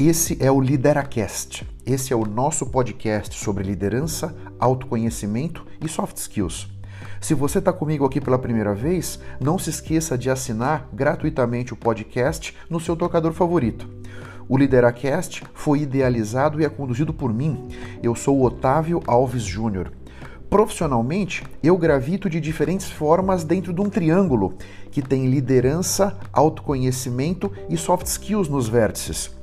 Esse é o Lideracast. Esse é o nosso podcast sobre liderança, autoconhecimento e soft skills. Se você está comigo aqui pela primeira vez, não se esqueça de assinar gratuitamente o podcast no seu tocador favorito. O Lideracast foi idealizado e é conduzido por mim. Eu sou o Otávio Alves Júnior. Profissionalmente, eu gravito de diferentes formas dentro de um triângulo que tem liderança, autoconhecimento e soft skills nos vértices.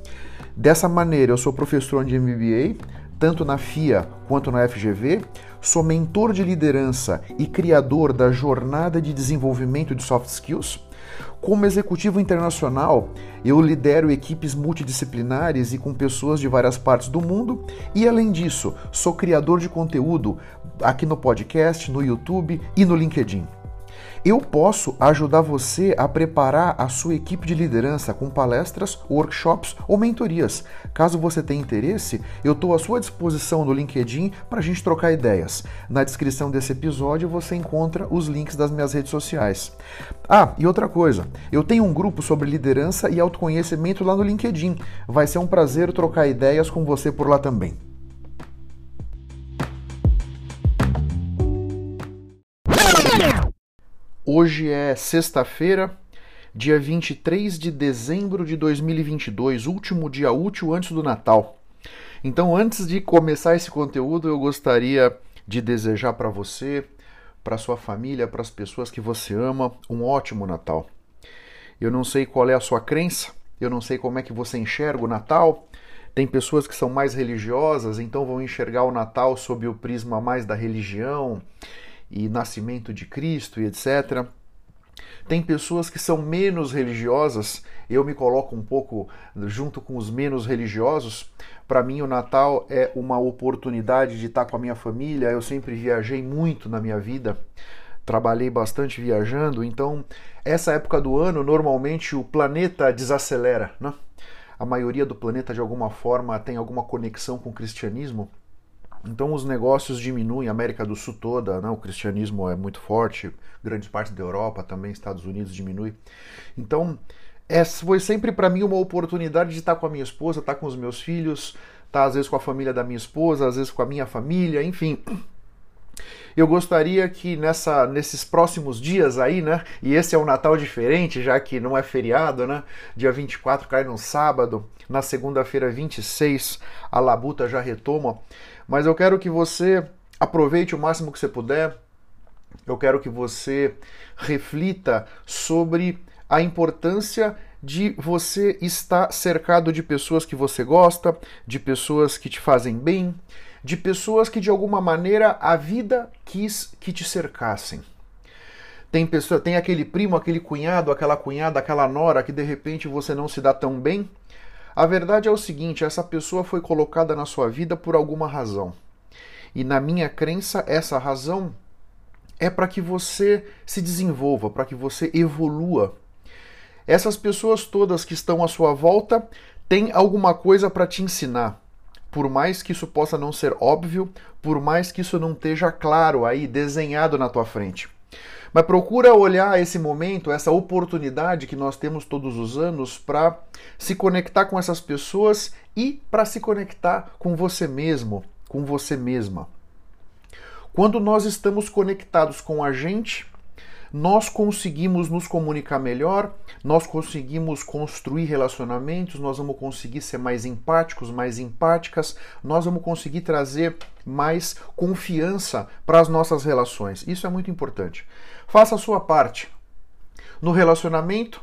Dessa maneira, eu sou professor de MBA, tanto na FIA quanto na FGV, sou mentor de liderança e criador da jornada de desenvolvimento de soft skills. Como executivo internacional, eu lidero equipes multidisciplinares e com pessoas de várias partes do mundo, e além disso, sou criador de conteúdo aqui no podcast, no YouTube e no LinkedIn. Eu posso ajudar você a preparar a sua equipe de liderança com palestras, workshops ou mentorias. Caso você tenha interesse, eu estou à sua disposição no LinkedIn para a gente trocar ideias. Na descrição desse episódio você encontra os links das minhas redes sociais. Ah, e outra coisa, eu tenho um grupo sobre liderança e autoconhecimento lá no LinkedIn. Vai ser um prazer trocar ideias com você por lá também. Hoje é sexta-feira, dia 23 de dezembro de 2022, último dia útil antes do Natal. Então, antes de começar esse conteúdo, eu gostaria de desejar para você, para sua família, para as pessoas que você ama, um ótimo Natal. Eu não sei qual é a sua crença, eu não sei como é que você enxerga o Natal. Tem pessoas que são mais religiosas, então vão enxergar o Natal sob o prisma mais da religião e nascimento de Cristo e etc. Tem pessoas que são menos religiosas, eu me coloco um pouco junto com os menos religiosos. Para mim, o Natal é uma oportunidade de estar com a minha família. Eu sempre viajei muito na minha vida, trabalhei bastante viajando, então essa época do ano normalmente o planeta desacelera, né? A maioria do planeta de alguma forma tem alguma conexão com o cristianismo. Então os negócios diminuem, América do Sul toda, né? o cristianismo é muito forte, grande parte da Europa também, Estados Unidos diminui. Então essa foi sempre para mim uma oportunidade de estar com a minha esposa, estar com os meus filhos, estar às vezes com a família da minha esposa, às vezes com a minha família, enfim. Eu gostaria que nessa, nesses próximos dias aí, né? E esse é um Natal diferente, já que não é feriado, né? Dia 24 cai no sábado, na segunda-feira 26 a labuta já retoma. Mas eu quero que você aproveite o máximo que você puder. Eu quero que você reflita sobre a importância de você estar cercado de pessoas que você gosta, de pessoas que te fazem bem, de pessoas que de alguma maneira a vida quis que te cercassem. Tem pessoa, tem aquele primo, aquele cunhado, aquela cunhada, aquela nora que de repente você não se dá tão bem a verdade é o seguinte: essa pessoa foi colocada na sua vida por alguma razão. E na minha crença, essa razão é para que você se desenvolva, para que você evolua. Essas pessoas todas que estão à sua volta têm alguma coisa para te ensinar. Por mais que isso possa não ser óbvio, por mais que isso não esteja claro aí, desenhado na tua frente. Mas procura olhar esse momento, essa oportunidade que nós temos todos os anos para se conectar com essas pessoas e para se conectar com você mesmo, com você mesma. Quando nós estamos conectados com a gente, nós conseguimos nos comunicar melhor, nós conseguimos construir relacionamentos, nós vamos conseguir ser mais empáticos, mais empáticas, nós vamos conseguir trazer mais confiança para as nossas relações. Isso é muito importante. Faça a sua parte. No relacionamento,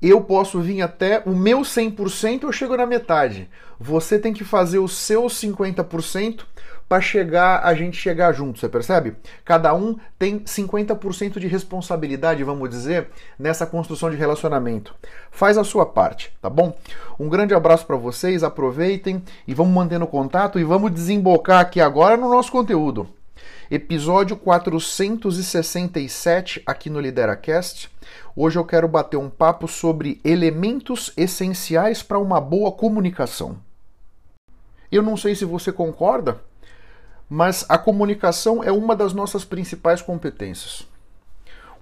eu posso vir até o meu 100%, eu chego na metade. Você tem que fazer o seu 50% para chegar a gente chegar junto, você percebe? Cada um tem 50% de responsabilidade, vamos dizer, nessa construção de relacionamento. Faz a sua parte, tá bom? Um grande abraço para vocês, aproveitem e vamos mantendo contato e vamos desembocar aqui agora no nosso conteúdo. Episódio 467 aqui no LideraCast. Hoje eu quero bater um papo sobre elementos essenciais para uma boa comunicação. Eu não sei se você concorda, mas a comunicação é uma das nossas principais competências.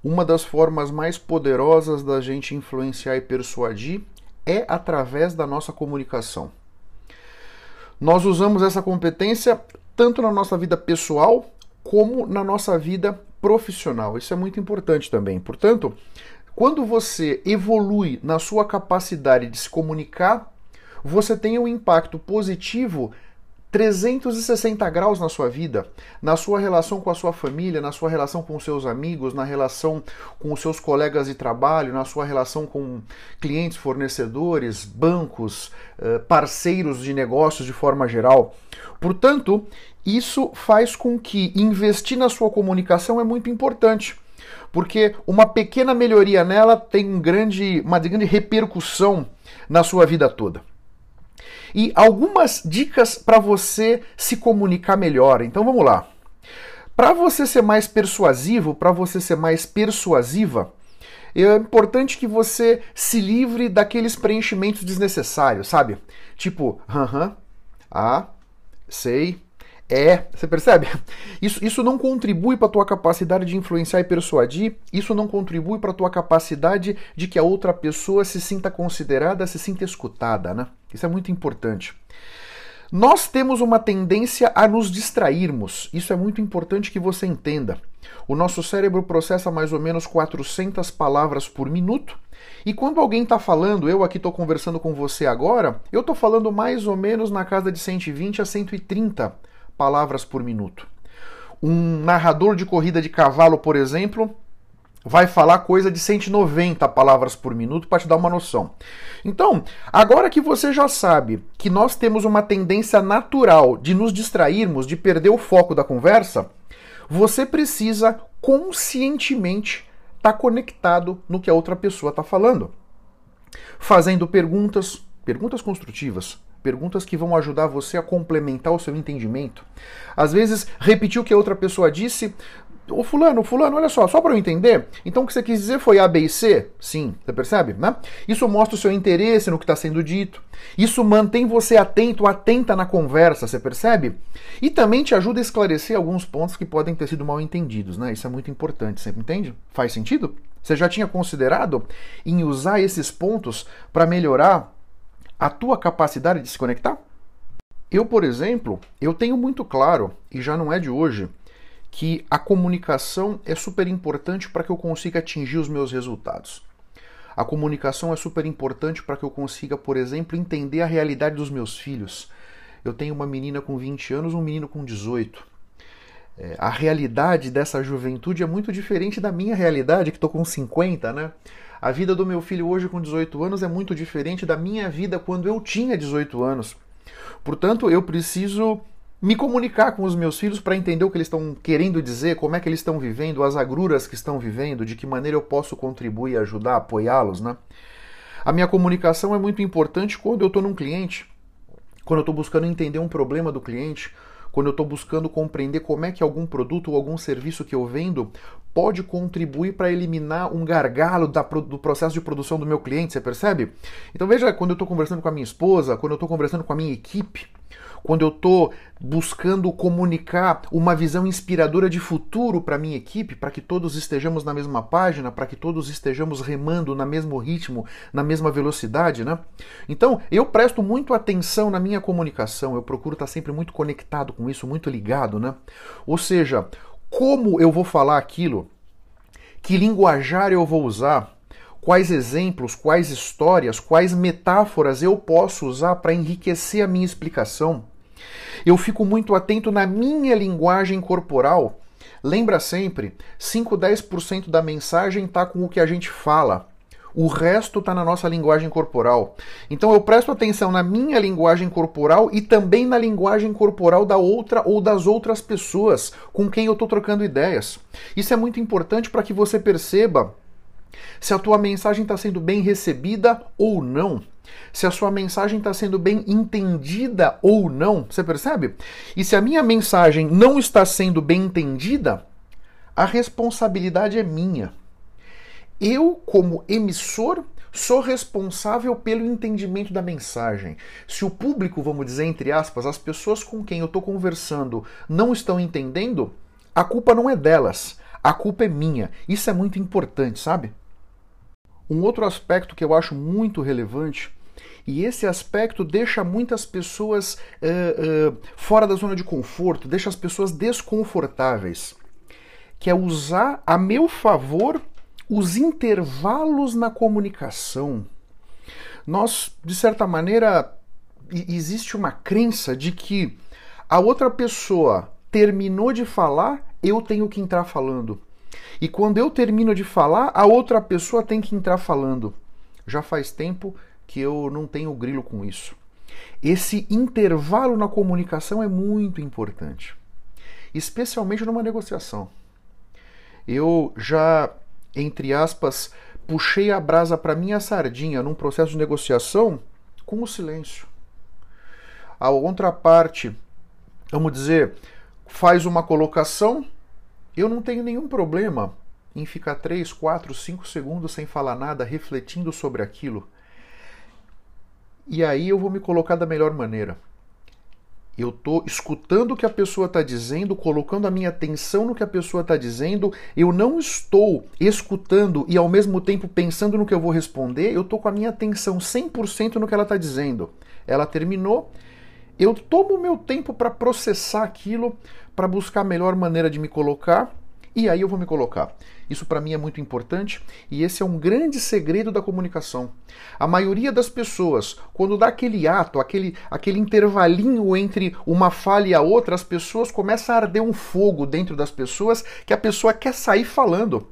Uma das formas mais poderosas da gente influenciar e persuadir é através da nossa comunicação. Nós usamos essa competência tanto na nossa vida pessoal como na nossa vida profissional. Isso é muito importante também. Portanto, quando você evolui na sua capacidade de se comunicar, você tem um impacto positivo 360 graus na sua vida, na sua relação com a sua família, na sua relação com os seus amigos, na relação com os seus colegas de trabalho, na sua relação com clientes, fornecedores, bancos, eh, parceiros de negócios de forma geral. Portanto, isso faz com que investir na sua comunicação é muito importante porque uma pequena melhoria nela tem um grande, uma grande repercussão na sua vida toda e algumas dicas para você se comunicar melhor. Então vamos lá. Para você ser mais persuasivo, para você ser mais persuasiva, é importante que você se livre daqueles preenchimentos desnecessários, sabe? Tipo, aham, ah, sei, é, você percebe? Isso, isso não contribui para a tua capacidade de influenciar e persuadir, isso não contribui para a tua capacidade de que a outra pessoa se sinta considerada, se sinta escutada, né? Isso é muito importante. Nós temos uma tendência a nos distrairmos. Isso é muito importante que você entenda. O nosso cérebro processa mais ou menos 400 palavras por minuto. E quando alguém está falando, eu aqui estou conversando com você agora, eu estou falando mais ou menos na casa de 120 a 130 palavras por minuto. Um narrador de corrida de cavalo, por exemplo, vai falar coisa de 190 palavras por minuto para te dar uma noção. Então, agora que você já sabe que nós temos uma tendência natural de nos distrairmos, de perder o foco da conversa, você precisa conscientemente estar tá conectado no que a outra pessoa está falando. Fazendo perguntas, perguntas construtivas, perguntas que vão ajudar você a complementar o seu entendimento. Às vezes, repetir o que a outra pessoa disse. Ô fulano, fulano, olha só, só para eu entender. Então o que você quis dizer foi A, B e C? Sim, você percebe? Né? Isso mostra o seu interesse no que está sendo dito. Isso mantém você atento, atenta na conversa, você percebe? E também te ajuda a esclarecer alguns pontos que podem ter sido mal entendidos, né? Isso é muito importante, você entende? Faz sentido? Você já tinha considerado em usar esses pontos para melhorar a tua capacidade de se conectar? Eu, por exemplo, eu tenho muito claro, e já não é de hoje, que a comunicação é super importante para que eu consiga atingir os meus resultados. A comunicação é super importante para que eu consiga, por exemplo, entender a realidade dos meus filhos. Eu tenho uma menina com 20 anos, um menino com 18. É, a realidade dessa juventude é muito diferente da minha realidade, que estou com 50, né? A vida do meu filho hoje com 18 anos é muito diferente da minha vida quando eu tinha 18 anos. Portanto, eu preciso me comunicar com os meus filhos para entender o que eles estão querendo dizer, como é que eles estão vivendo, as agruras que estão vivendo, de que maneira eu posso contribuir, ajudar, apoiá-los, né? A minha comunicação é muito importante quando eu estou num cliente, quando eu estou buscando entender um problema do cliente, quando eu estou buscando compreender como é que algum produto ou algum serviço que eu vendo pode contribuir para eliminar um gargalo da, do processo de produção do meu cliente, você percebe? Então veja, quando eu estou conversando com a minha esposa, quando eu estou conversando com a minha equipe, quando eu estou buscando comunicar uma visão inspiradora de futuro para minha equipe, para que todos estejamos na mesma página, para que todos estejamos remando no mesmo ritmo, na mesma velocidade, né? Então, eu presto muito atenção na minha comunicação, eu procuro estar sempre muito conectado com isso, muito ligado, né? Ou seja, como eu vou falar aquilo, que linguajar eu vou usar, quais exemplos, quais histórias, quais metáforas eu posso usar para enriquecer a minha explicação. Eu fico muito atento na minha linguagem corporal. Lembra sempre, 5, 10% da mensagem está com o que a gente fala. O resto está na nossa linguagem corporal. Então eu presto atenção na minha linguagem corporal e também na linguagem corporal da outra ou das outras pessoas com quem eu estou trocando ideias. Isso é muito importante para que você perceba se a tua mensagem está sendo bem recebida ou não. Se a sua mensagem está sendo bem entendida ou não, você percebe? E se a minha mensagem não está sendo bem entendida, a responsabilidade é minha. Eu, como emissor, sou responsável pelo entendimento da mensagem. Se o público, vamos dizer, entre aspas, as pessoas com quem eu estou conversando não estão entendendo, a culpa não é delas, a culpa é minha. Isso é muito importante, sabe? Um outro aspecto que eu acho muito relevante E esse aspecto deixa muitas pessoas uh, uh, fora da zona de conforto, deixa as pessoas desconfortáveis. Que é usar a meu favor os intervalos na comunicação. Nós, de certa maneira, existe uma crença de que a outra pessoa terminou de falar, eu tenho que entrar falando. E quando eu termino de falar, a outra pessoa tem que entrar falando. Já faz tempo que eu não tenho grilo com isso. Esse intervalo na comunicação é muito importante, especialmente numa negociação. Eu já, entre aspas, puxei a brasa para minha sardinha num processo de negociação com o silêncio. A outra parte, vamos dizer, faz uma colocação, eu não tenho nenhum problema em ficar 3, 4, 5 segundos sem falar nada, refletindo sobre aquilo. E aí eu vou me colocar da melhor maneira. Eu estou escutando o que a pessoa está dizendo, colocando a minha atenção no que a pessoa está dizendo. Eu não estou escutando e ao mesmo tempo pensando no que eu vou responder. Eu estou com a minha atenção 100% no que ela está dizendo. Ela terminou, eu tomo o meu tempo para processar aquilo, para buscar a melhor maneira de me colocar, e aí eu vou me colocar. Isso para mim é muito importante e esse é um grande segredo da comunicação. A maioria das pessoas, quando dá aquele ato, aquele, aquele intervalinho entre uma fala e a outra, as pessoas começam a arder um fogo dentro das pessoas que a pessoa quer sair falando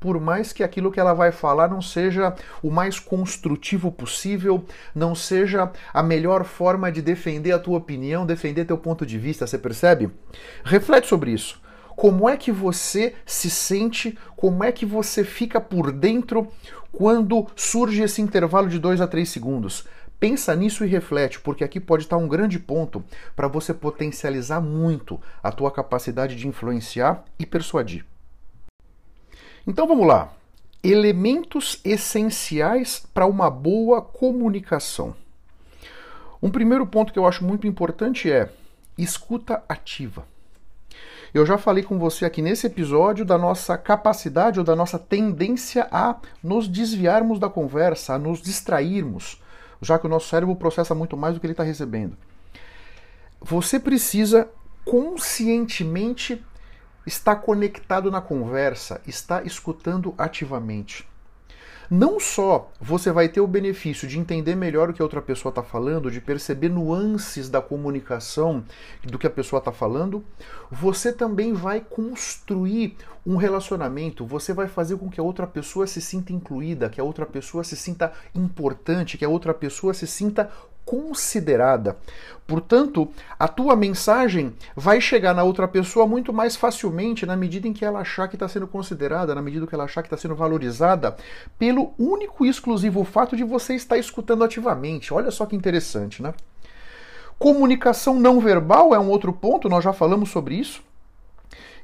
por mais que aquilo que ela vai falar não seja o mais construtivo possível, não seja a melhor forma de defender a tua opinião, defender teu ponto de vista, você percebe? Reflete sobre isso. Como é que você se sente? Como é que você fica por dentro quando surge esse intervalo de 2 a 3 segundos? Pensa nisso e reflete, porque aqui pode estar um grande ponto para você potencializar muito a tua capacidade de influenciar e persuadir. Então vamos lá. Elementos essenciais para uma boa comunicação. Um primeiro ponto que eu acho muito importante é escuta ativa. Eu já falei com você aqui nesse episódio da nossa capacidade ou da nossa tendência a nos desviarmos da conversa, a nos distrairmos, já que o nosso cérebro processa muito mais do que ele está recebendo. Você precisa conscientemente está conectado na conversa, está escutando ativamente. Não só você vai ter o benefício de entender melhor o que a outra pessoa está falando, de perceber nuances da comunicação do que a pessoa está falando, você também vai construir um relacionamento, você vai fazer com que a outra pessoa se sinta incluída, que a outra pessoa se sinta importante, que a outra pessoa se sinta considerada. Portanto, a tua mensagem vai chegar na outra pessoa muito mais facilmente na medida em que ela achar que está sendo considerada, na medida que ela achar que está sendo valorizada, pelo único e exclusivo fato de você estar escutando ativamente. Olha só que interessante, né? Comunicação não verbal é um outro ponto, nós já falamos sobre isso.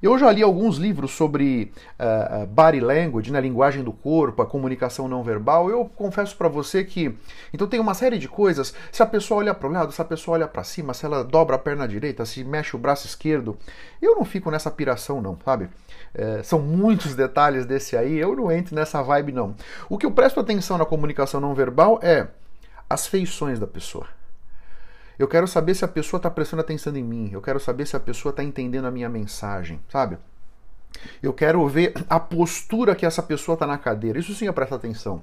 Eu já li alguns livros sobre uh, body language, né, linguagem do corpo, a comunicação não verbal. Eu confesso para você que então tem uma série de coisas. Se a pessoa olha para o lado, se a pessoa olha para cima, se ela dobra a perna direita, se mexe o braço esquerdo, eu não fico nessa piração não, sabe? É, são muitos detalhes desse aí. Eu não entro nessa vibe não. O que eu presto atenção na comunicação não verbal é as feições da pessoa. Eu quero saber se a pessoa está prestando atenção em mim. Eu quero saber se a pessoa está entendendo a minha mensagem, sabe? Eu quero ver a postura que essa pessoa está na cadeira. Isso sim eu presto atenção.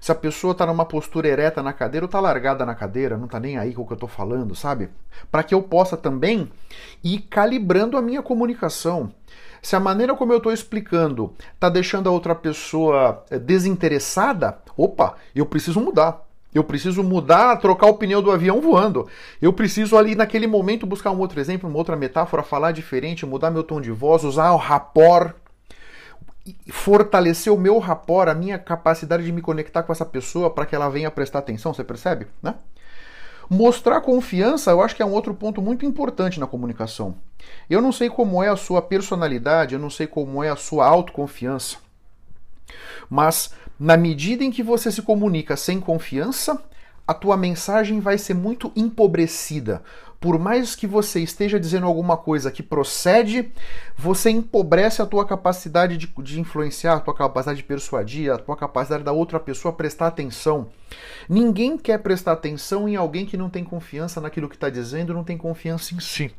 Se a pessoa está numa postura ereta na cadeira ou está largada na cadeira, não está nem aí com o que eu estou falando, sabe? Para que eu possa também ir calibrando a minha comunicação. Se a maneira como eu estou explicando está deixando a outra pessoa eh, desinteressada, opa, eu preciso mudar. Eu preciso mudar, trocar o pneu do avião voando. Eu preciso ali naquele momento buscar um outro exemplo, uma outra metáfora, falar diferente, mudar meu tom de voz, usar o rapport, fortalecer o meu rapport, a minha capacidade de me conectar com essa pessoa para que ela venha prestar atenção, você percebe? Né? Mostrar confiança, eu acho que é um outro ponto muito importante na comunicação. Eu não sei como é a sua personalidade, eu não sei como é a sua autoconfiança. Mas na medida em que você se comunica sem confiança, a tua mensagem vai ser muito empobrecida, por mais que você esteja dizendo alguma coisa que procede, você empobrece a tua capacidade de, de influenciar, a tua capacidade de persuadir, a tua capacidade da outra pessoa prestar atenção. Ninguém quer prestar atenção em alguém que não tem confiança naquilo que está dizendo, não tem confiança em si.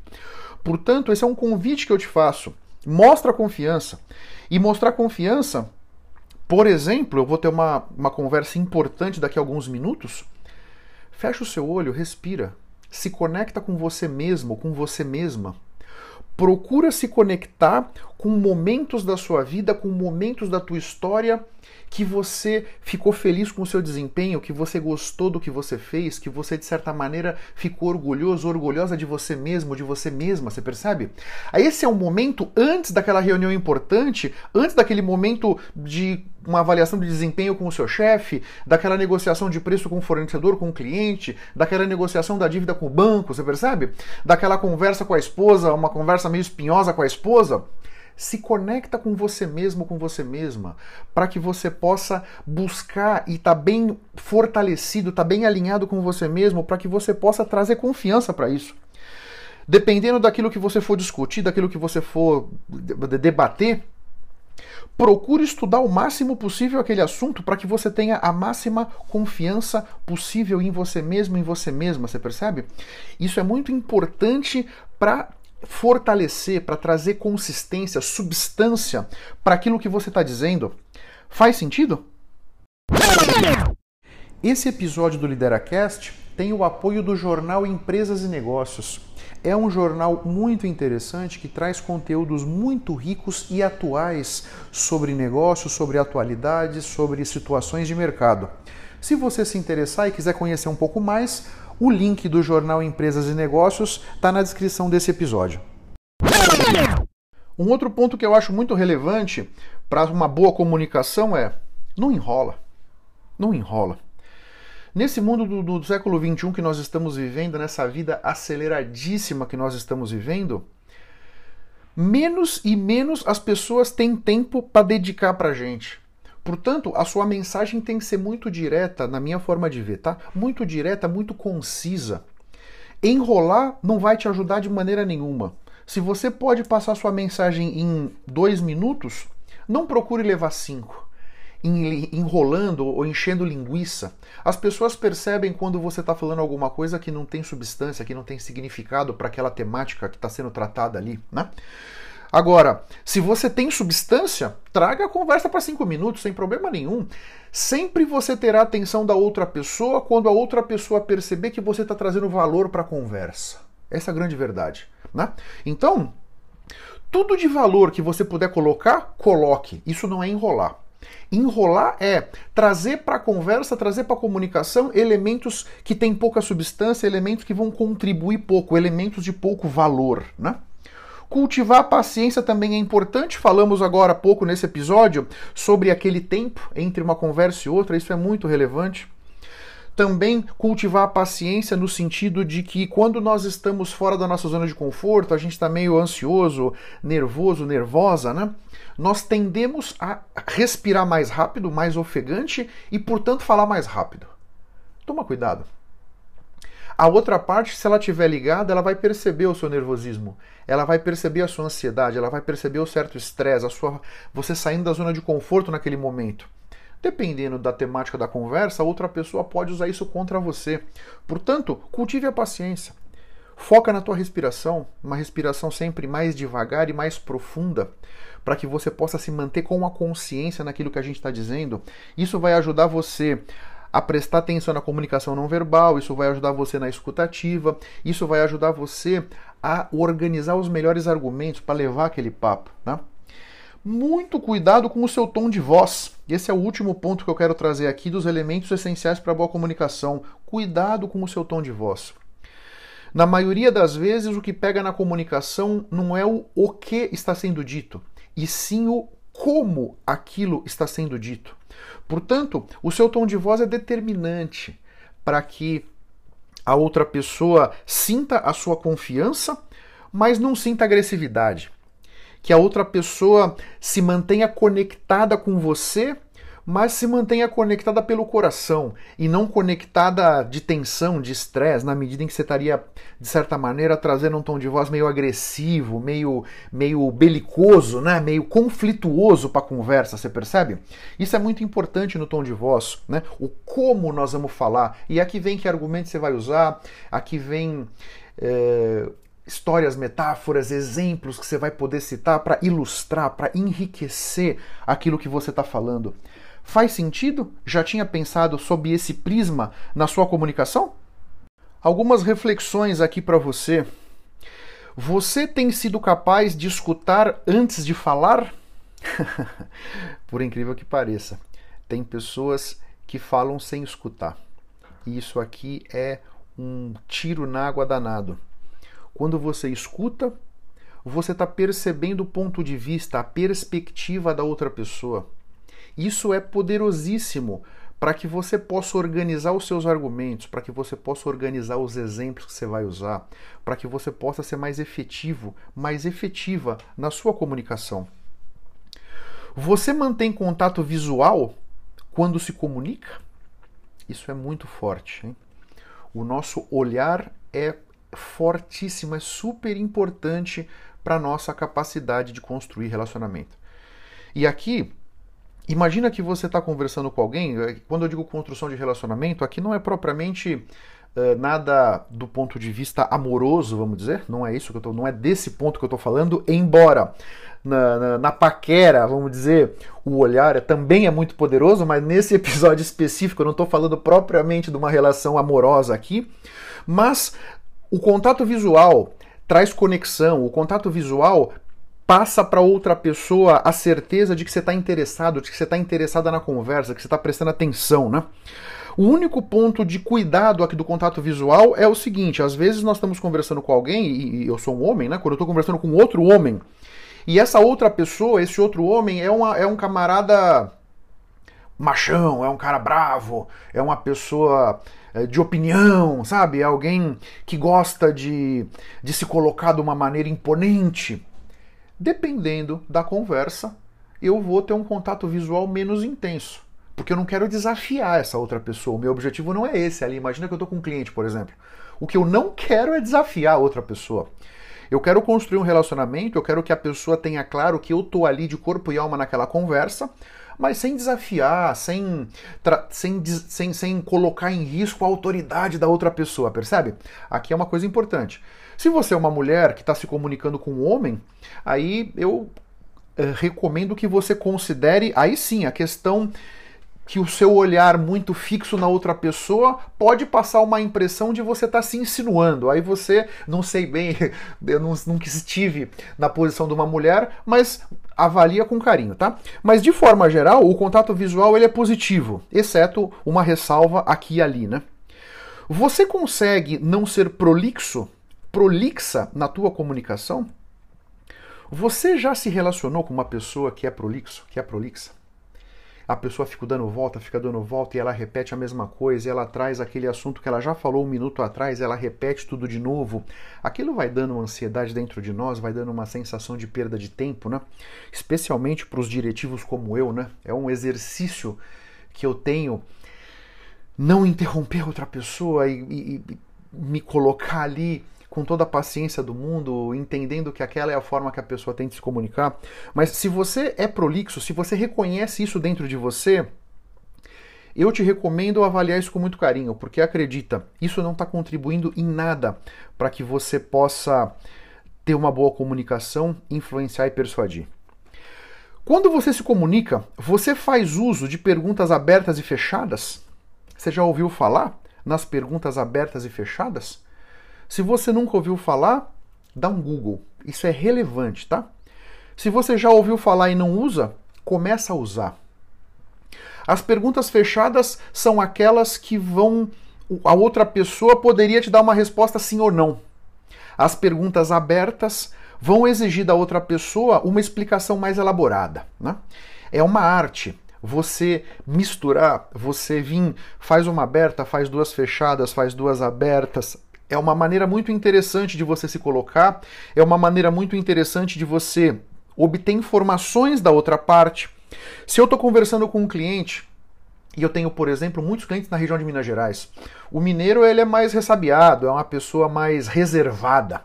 Portanto, esse é um convite que eu te faço. Mostra confiança. E mostrar confiança, por exemplo, eu vou ter uma, uma conversa importante daqui a alguns minutos. Fecha o seu olho, respira se conecta com você mesmo, com você mesma. Procura se conectar com momentos da sua vida, com momentos da tua história que você ficou feliz com o seu desempenho, que você gostou do que você fez, que você de certa maneira ficou orgulhoso, orgulhosa de você mesmo, de você mesma, você percebe? Aí esse é um momento antes daquela reunião importante, antes daquele momento de uma avaliação de desempenho com o seu chefe, daquela negociação de preço com o fornecedor, com o cliente, daquela negociação da dívida com o banco, você percebe? Daquela conversa com a esposa, uma conversa meio espinhosa com a esposa se conecta com você mesmo, com você mesma, para que você possa buscar e estar tá bem fortalecido, estar tá bem alinhado com você mesmo, para que você possa trazer confiança para isso. Dependendo daquilo que você for discutir, daquilo que você for debater, procure estudar o máximo possível aquele assunto para que você tenha a máxima confiança possível em você mesmo, em você mesma, você percebe? Isso é muito importante para fortalecer, para trazer consistência, substância para aquilo que você está dizendo. Faz sentido? Esse episódio do LideraCast tem o apoio do jornal Empresas e Negócios. É um jornal muito interessante que traz conteúdos muito ricos e atuais sobre negócios, sobre atualidades, sobre situações de mercado. Se você se interessar e quiser conhecer um pouco mais, o link do jornal Empresas e Negócios está na descrição desse episódio. Um outro ponto que eu acho muito relevante para uma boa comunicação é não enrola. Não enrola. Nesse mundo do, do, século XXI que nós estamos vivendo, nessa vida aceleradíssima que nós estamos vivendo, menos e menos as pessoas têm tempo para dedicar para a gente. Portanto, a sua mensagem tem que ser muito direta, na minha forma de ver, tá? Muito direta, muito concisa. Enrolar não vai te ajudar de maneira nenhuma. Se você pode passar sua mensagem em dois minutos, não procure levar cinco. Enrolando ou enchendo linguiça. As pessoas percebem quando você está falando alguma coisa que não tem substância, que não tem significado para aquela temática que está sendo tratada ali, né? Agora, se você tem substância, traga a conversa para cinco minutos, sem problema nenhum. Sempre você terá atenção da outra pessoa quando a outra pessoa perceber que você está trazendo valor para a conversa. Essa é a grande verdade. Né? Então, tudo de valor que você puder colocar, coloque. Isso não é enrolar. Enrolar é trazer para a conversa, trazer para a comunicação elementos que têm pouca substância, elementos que vão contribuir pouco, elementos de pouco valor. Né? Cultivar a paciência também é importante. Falamos agora há pouco nesse episódio sobre aquele tempo entre uma conversa e outra, isso é muito relevante. Também cultivar a paciência no sentido de que quando nós estamos fora da nossa zona de conforto, a gente está meio ansioso, nervoso, nervosa, né? Nós tendemos a respirar mais rápido, mais ofegante e, portanto, falar mais rápido. Toma cuidado. A outra parte, se ela estiver ligada, ela vai perceber o seu nervosismo, ela vai perceber a sua ansiedade, ela vai perceber o certo estresse, a sua você saindo da zona de conforto naquele momento. Dependendo da temática da conversa, outra pessoa pode usar isso contra você. Portanto, cultive a paciência. Foca na tua respiração, uma respiração sempre mais devagar e mais profunda, para que você possa se manter com a consciência naquilo que a gente está dizendo. Isso vai ajudar você a prestar atenção na comunicação não verbal, isso vai ajudar você na escutativa, isso vai ajudar você a organizar os melhores argumentos para levar aquele papo. Né? Muito cuidado com o seu tom de voz. Esse é o último ponto que eu quero trazer aqui dos elementos essenciais para boa comunicação. Cuidado com o seu tom de voz. Na maioria das vezes, o que pega na comunicação não é o, o que está sendo dito, e sim o como aquilo está sendo dito. Portanto, o seu tom de voz é determinante para que a outra pessoa sinta a sua confiança, mas não sinta agressividade. Que a outra pessoa se mantenha conectada com você, mas se mantenha conectada pelo coração e não conectada de tensão, de estresse, na medida em que você estaria, de certa maneira, trazendo um tom de voz meio agressivo, meio, meio belicoso, né? meio conflituoso para a conversa, você percebe? Isso é muito importante no tom de voz, né? o como nós vamos falar. E aqui vem que argumento você vai usar, aqui vem. É histórias, metáforas, exemplos que você vai poder citar para ilustrar, para enriquecer aquilo que você está falando. Faz sentido? Já tinha pensado sob esse prisma na sua comunicação? Algumas reflexões aqui para você. Você tem sido capaz de escutar antes de falar? Por incrível que pareça, tem pessoas que falam sem escutar. E isso aqui é um tiro na água danado. Quando você escuta, você está percebendo o ponto de vista, a perspectiva da outra pessoa. Isso é poderosíssimo para que você possa organizar os seus argumentos, para que você possa organizar os exemplos que você vai usar, para que você possa ser mais efetivo, mais efetiva na sua comunicação. Você mantém contato visual quando se comunica? Isso é muito forte. Hein? O nosso olhar é fortíssimo, é super importante para a nossa capacidade de construir relacionamento. E aqui Imagina que você está conversando com alguém, é, quando eu digo construção de relacionamento, aqui não é propriamente uh, nada do ponto de vista amoroso, vamos dizer, não é isso que eu tô, não é desse ponto que eu estou falando, embora na, na, na, paquera, vamos dizer, o olhar é, também é muito poderoso, mas nesse episódio específico eu não estou falando propriamente de uma relação amorosa aqui, mas o contato visual traz conexão, o contato visual passa para outra pessoa a certeza de que você está interessado, de que você está interessada na conversa, que você está prestando atenção, né? O único ponto de cuidado aqui do contato visual é o seguinte: às vezes nós estamos conversando com alguém, e eu sou um homem, né? Quando eu estou conversando com outro homem, e essa outra pessoa, esse outro homem, é, uma, é um camarada machão, é um cara bravo, é uma pessoa é, de opinião, sabe? É alguém que gosta de, de se colocar de uma maneira imponente dependendo da conversa, eu vou ter um contato visual menos intenso. Porque eu não quero desafiar essa outra pessoa. O meu objetivo não é esse ali. Imagina que eu estou com um cliente, por exemplo. O que eu não quero é desafiar a outra pessoa. Eu quero construir um relacionamento, eu quero que a pessoa tenha claro que eu estou ali de corpo e alma naquela conversa, mas sem desafiar, sem, sem, sem, sem colocar em risco a autoridade da outra pessoa, percebe? Aqui é uma coisa importante. Se você é uma mulher que está se comunicando com um homem, aí eu eh, recomendo que você considere, aí sim, a questão que o seu olhar muito fixo na outra pessoa pode passar uma impressão de você estar tá se insinuando. Aí você, não sei bem, eu não, nunca estive na posição de uma mulher, mas avalia com carinho, tá? Mas de forma geral, o contato visual ele é positivo, exceto uma ressalva aqui e ali, né? Você consegue não ser prolixo prolixa na tua comunicação? Você já se relacionou com uma pessoa que é prolixo, que é prolixa? A pessoa fica dando volta, fica dando volta e ela repete a mesma coisa, ela traz aquele assunto que ela já falou um minuto atrás, ela repete tudo de novo. Aquilo vai dando uma ansiedade dentro de nós, vai dando uma sensação de perda de tempo, né? Especialmente para os diretivos como eu, né? É um exercício que eu tenho não interromper outra pessoa e, e, e me colocar ali com toda a paciência do mundo, entendendo que aquela é a forma que a pessoa tem de se comunicar. Mas se você é prolixo, se você reconhece isso dentro de você, eu te recomendo avaliar isso com muito carinho, porque acredita, isso não está contribuindo em nada para que você possa ter uma boa comunicação, influenciar e persuadir. Quando você se comunica, você faz uso de perguntas abertas e fechadas? Você já ouviu falar nas perguntas abertas e fechadas? Se você nunca ouviu falar, dá um Google. Isso é relevante, tá? Se você já ouviu falar e não usa, começa a usar. As perguntas fechadas são aquelas que vão a outra pessoa poderia te dar uma resposta sim ou não. As perguntas abertas vão exigir da outra pessoa uma explicação mais elaborada. Né? É uma arte. Você misturar, você vir, faz uma aberta, faz duas fechadas, faz duas abertas, é uma maneira muito interessante de você se colocar, é uma maneira muito interessante de você obter informações da outra parte, Se eu estou conversando com um cliente e eu tenho, por exemplo, muitos clientes na região de Minas Gerais. O mineiro ele é mais ressabiado, é uma pessoa mais reservada.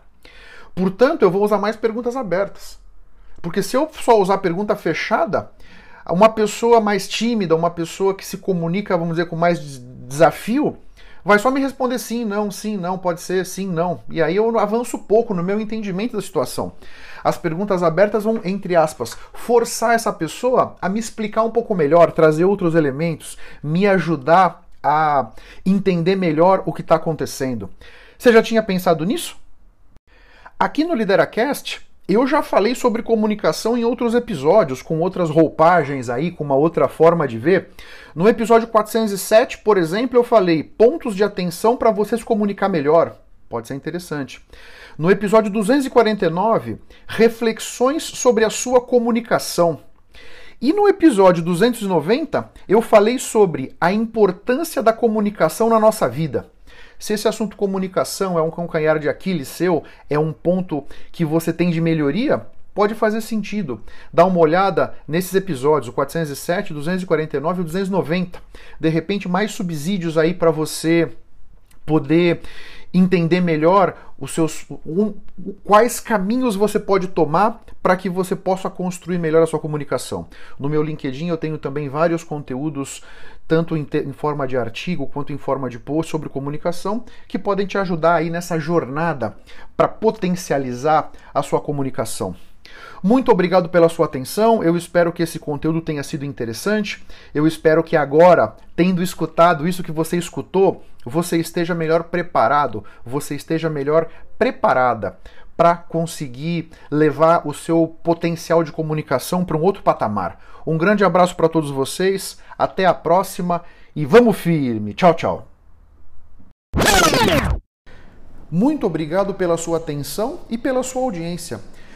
Portanto, eu vou usar mais perguntas abertas. Porque se eu só usar pergunta fechada, uma pessoa mais tímida, uma pessoa que se comunica, vamos dizer, com mais desafio, vai só me responder sim, não, sim, não, pode ser, sim, não. E aí eu avanço pouco no meu entendimento da situação. As perguntas abertas vão, entre aspas, forçar essa pessoa a me explicar um pouco melhor, trazer outros elementos, me ajudar a entender melhor o que está acontecendo. Você já tinha pensado nisso? Aqui no Lideracast, eu já falei sobre comunicação em outros episódios, com outras roupagens aí, com uma outra forma de ver. No episódio 407, por exemplo, eu falei pontos de atenção para você se comunicar melhor. Pode ser interessante. No episódio 249, reflexões sobre a sua comunicação. E no episódio 290, eu falei sobre a importância da comunicação na nossa vida. Se esse assunto comunicação é um calcanhar de Aquiles seu, é um ponto que você tem de melhoria, pode fazer sentido. Dá uma olhada nesses episódios, o 407, 249 e 290. De repente, mais subsídios aí para você poder entender melhor os seus um, quais caminhos você pode tomar para que você possa construir melhor a sua comunicação. No meu LinkedIn eu tenho também vários conteúdos tanto em, em, forma de artigo quanto em forma de post sobre comunicação, que podem te ajudar aí nessa jornada para potencializar a sua comunicação. Muito obrigado pela sua atenção. Eu espero que esse conteúdo tenha sido interessante. Eu espero que agora, tendo escutado isso que você escutou, você esteja melhor preparado, você esteja melhor preparada para conseguir levar o seu potencial de comunicação para um outro patamar. Um grande abraço para todos vocês, até a próxima e vamos firme. Tchau, tchau. Muito obrigado pela sua atenção e pela sua audiência.